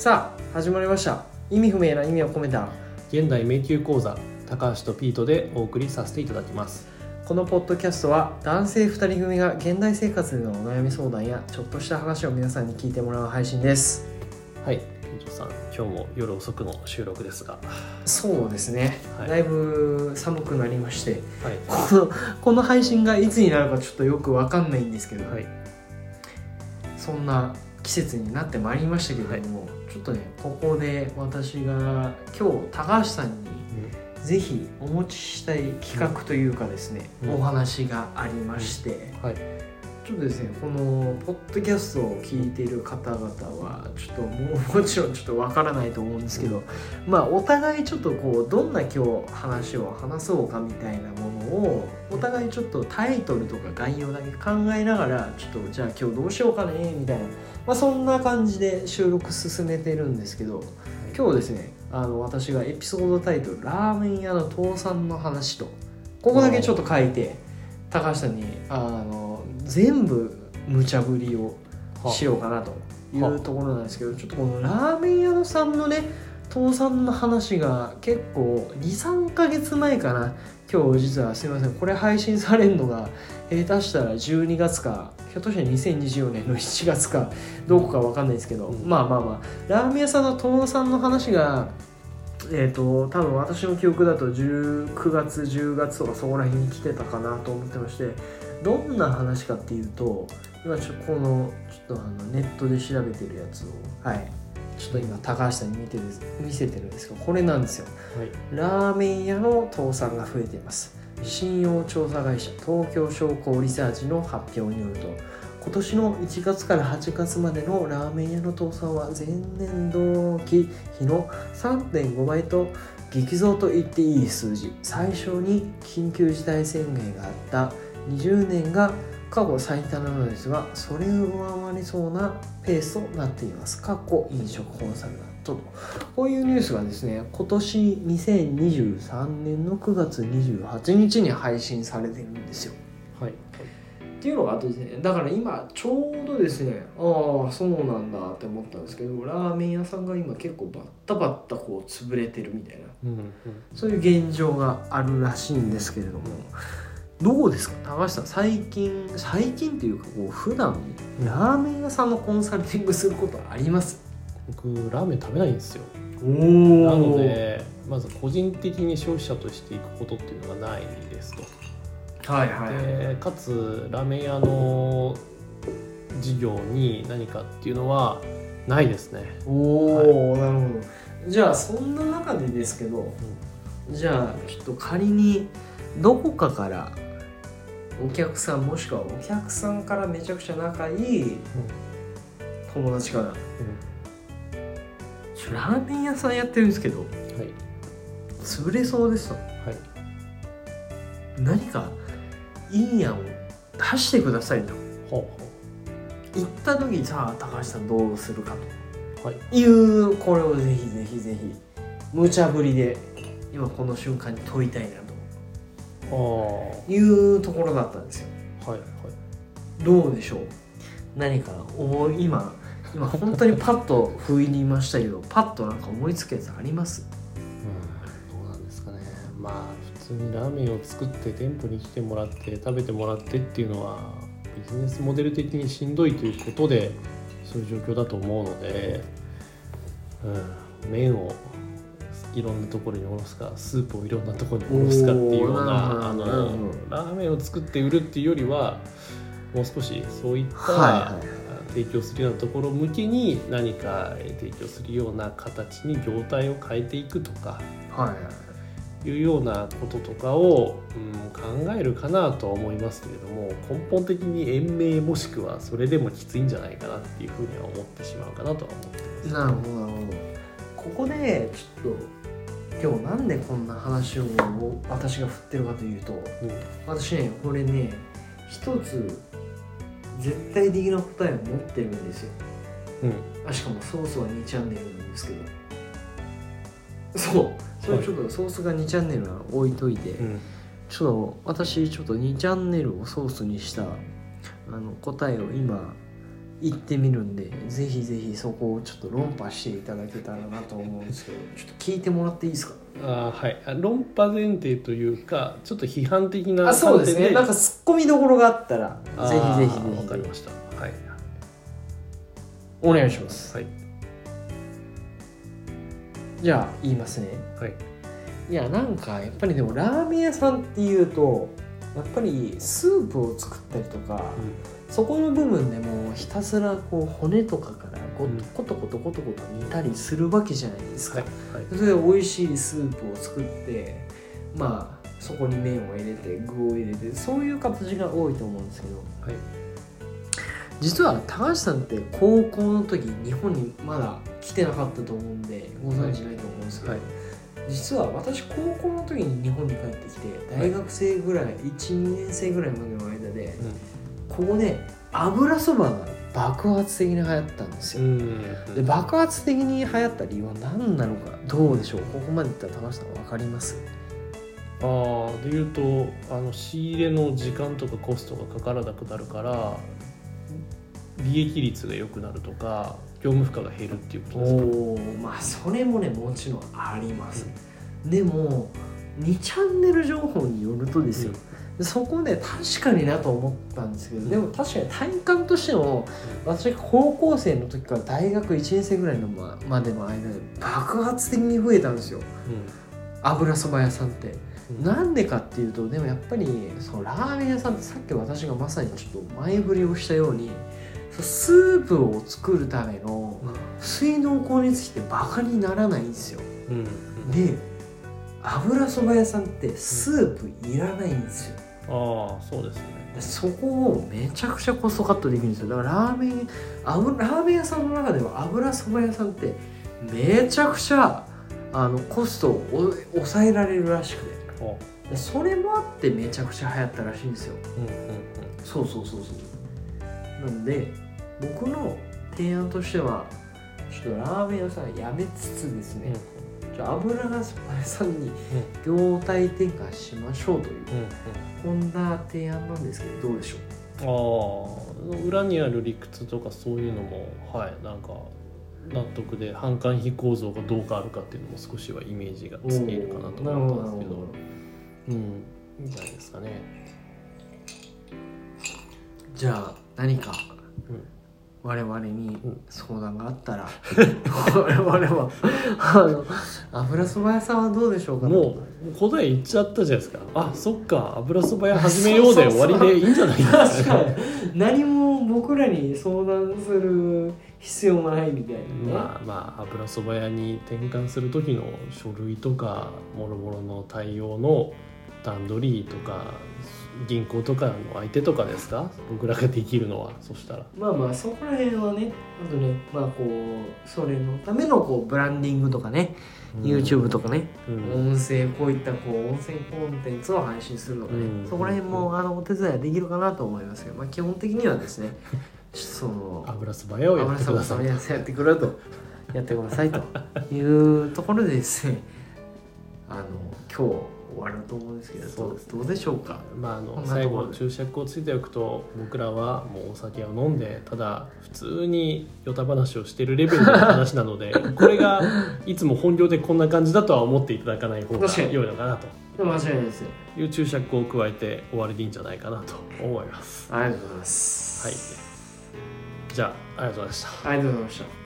さあ始まりました。意味不明な意味を込めた。現代迷宮講座高橋とピートでお送りさせていただきます。このポッドキャストは男性2人組が現代生活でのお悩み相談やちょっとした話を皆さんに聞いてもらう配信です。はいピートさん今日も夜遅くの収録ですが。そうですね、はい。だいぶ寒くなりましてはい。このこの配信がいつになるかちょっとよくわかんないんですけど、はい。そんな季節になってまいりましたけれども、ちょっとねここで私が今日高橋さんにぜひお持ちしたい企画というかですね、うん。お話がありまして、はい。ちょっとですねこのポッドキャストを聞いている方々はちょっともうもちろんちょっとわからないと思うんですけど、まあお互いちょっとこうどんな今日話を話そうかみたいなものをお互いちょっとタイトルとか概要だけ考えながらちょっとじゃあ今日どうしようかねみたいな、まあ、そんな感じで収録進めてるんですけど今日ですねあの私がエピソードタイトル「ラーメン屋の倒産の話」とここだけちょっと書いて高橋さんにあの全部無茶ぶりをしようかなというところなんですけどちょっとこのラーメン屋のさんのね倒産の話が結構23ヶ月前かな。今日実はすいません。これ配信されるのが下手したら12月かひょっとして2024年の7月かどこかわかんないですけど、うん。まあまあまあ。ラーメン屋さんの倒産の話がえー、と多分私の記憶だと9月10月とかそこら辺に来てたかなと思ってまして。どんな話かっていうと今ちょっとこのちょっとあのネットで調べてるやつを。はいちょっと今高橋さんに見てる見せてるんですけどこれなんですよ。はい。ラーメン屋の倒産が増えています。信用調査会社東京商工リサーチの発表によると今年の1月から8月までのラーメン屋の倒産は前年同期比の3.5倍と激増と言っていい数字。最初に緊急事態宣言があった。20年が過去最多なのですがそれを上回りそうなペースとなっています。過去飲食コンサルタントと。こういうニュースがですね今年2023年の9月28日に配信されてるんですよ。はい。っていうのがあってですねだから今ちょうどですねああそうなんだって思ったんですけどラーメン屋さんが今結構バッタバッタこう潰れてるみたいな。うんうん。そういう現状があるらしいんですけれどもどうですか？高橋さん最近最近っていうかこう普段ラーメン屋さんのコンサルティングすることあります？僕ラーメン食べないんですよ。おなのでまず個人的に消費者としていくことっていうのがないですと。はいはいでかつラーメン屋の事業に何かっていうのはないですね。おお、なるほど。じゃあそんな中でですけど、じゃあちょっと仮にどこかからお客さんもしくはお客さんからめちゃくちゃ仲いい友達からちょラーメン屋さんやってるんですけどはい。潰れそうですとはい。何かいい案を出してくださいと。ほ言った時にさあ高橋さんどうするかうはい。というこれをぜひぜひぜひ無茶ぶりで今この瞬間に問いたいなというところだったんですよ。いはい。どうでしょう？何か思い今今本当にパッと不意に言いましたけどパッとなんか思いつくやつあります？うんどうなんですかね。まあ普通にラーメンを作って店舗に来てもらって食べてもらってっていうのはビジネスモデル的にしんどいということでそういう状況だと思うので、うん、麺をいろんなところにおろすかスープをいろんなところにおろすかっていうようなあのラーメンを作って売るっていうよりはもう少しそういった、はい。はい提供するようなところ向けに何か提供するような形に業態を変えていくとかはい。いうようなこととかを、うん、考えるかなとは思いますけれども根本的に延命もしくはそれでもきついんじゃないかなっていうふうには思ってしまうかなとは思ってます。なるほどなるほどここでちょっと今日なんでこんな話を私が振ってるかというとうん。私ねこれね一つ絶対的な答えを持ってるんですよ。うん。あしかもソースは2チャンネルなんですけど。そう。それちょっとソースが2チャンネルは置いといて、うん。ちょっと私ちょっと2チャンネルをソースにしたあの答えを今行ってみるんでぜひぜひそこをちょっと論破していただけたらなと思うんですけどちょっと聞いてもらっていいですか？あはい。あ論破前提というかちょっと批判的なあそうですね。なんかツッコミどころがあったらぜひぜひ。わかりました。はい。お願いします。はい。じゃあ言いますね。はい。いやなんかやっぱりでもラーメン屋さんっていうとやっぱりスープを作ったりとか、そこの部分でもうひたすらこう骨とかからこうん。コトコトコトコト煮たりするわけじゃないですか、はいはい。それで美味しいスープを作ってまあそこに麺を入れて具を入れてそういう形が多いと思うんですけど。はい。実は高橋さんって高校の時日本にまだ来てなかったと思うんでご存知ないと思うんですけど、はい実は私高校の時に日本に帰ってきて大学生ぐらい、12年生ぐらいまでの間でここで油そばが爆発的に流行ったんですうよ、んで爆発的に流行った理由は何なのかどうでしょう？ここまでいったら高橋さん分かります？ああでいうとあの仕入れの時間とかコストがかからなくなるから利益率が良くなるとか業務負荷が減るっていうことですかおおまあそれもねもちろんあります、でも2チャンネル情報によるとですよ、そこで確かになと思ったんですけどでも確かに体感としても私が高校生の時から大学1年生ぐらいのままでの間で爆発的に増えたんですよ。油そば屋さんって。うん。なんでかっていうとでもやっぱりそのラーメン屋さんってさっき私がまさにちょっと前振りをしたようにスープを作るための水道光熱費ってバカにならないんですよ。うん。うんで油そば屋さんってスープいらないんですよ。ああそうですね。でそこをめちゃくちゃコストカットできるんですよ。だからラーメン油ラーメン屋さんの中では油そば屋さんってめちゃくちゃあのコストをお抑えられるらしくて。それもあってめちゃくちゃ流行ったらしいんですよ。うんうん。そうそうそうそうなんで僕の提案としてはちょっとラーメン屋さんやめつつですね、じゃあ油がそば屋さんに業態転換しましょうといううん。うん。こんな提案なんですけどどうでしょう？ああ裏にある理屈とかそういうのもはいなんか納得で販管費構造がどうかあるかっていうのも少しはイメージがつけるかなと思ったんですけど。うんいいん。じゃないですかね。じゃあ何かうん。我々にうん。相談があったら 我々はあの油そば屋さんはどうでしょうかもう答え言っちゃったじゃないですか。あそっか油そば屋始めようで終わりでいいんじゃない？で す確か何も僕らに相談する必要がないみたいなね、まあまあ油そば屋に転換する時の書類とかもろもろの対応の段取りとか銀行とかの相手とかですか？僕らができるのはそしたら。まあまあそこら辺はねあとねまあこうそれのためのこうブランディングとかね、YouTube とかね、うん。音声こういったこう音声コンテンツを配信するとかね、うん。そこら辺もあのお手伝いはできるかなと思いますけど、まあ、基本的にはですね その油そば屋をやってください。やってくれとやってくださいというところでですねあの今日終わると思うんですけどそうですね。どうでしょうか？まあ、あの最後注釈をついておくと僕らはもうお酒を飲んでただ普通にヨタ話をしてるレベルの話なので これがいつも本業でこんな感じだとは思っていただかない方が良いのかなと。間違いないですよ。いう注釈を加えて終わりでいいんじゃないかなと思います。ありがとうございます。はい、じゃあありがとうございました。ありがとうございました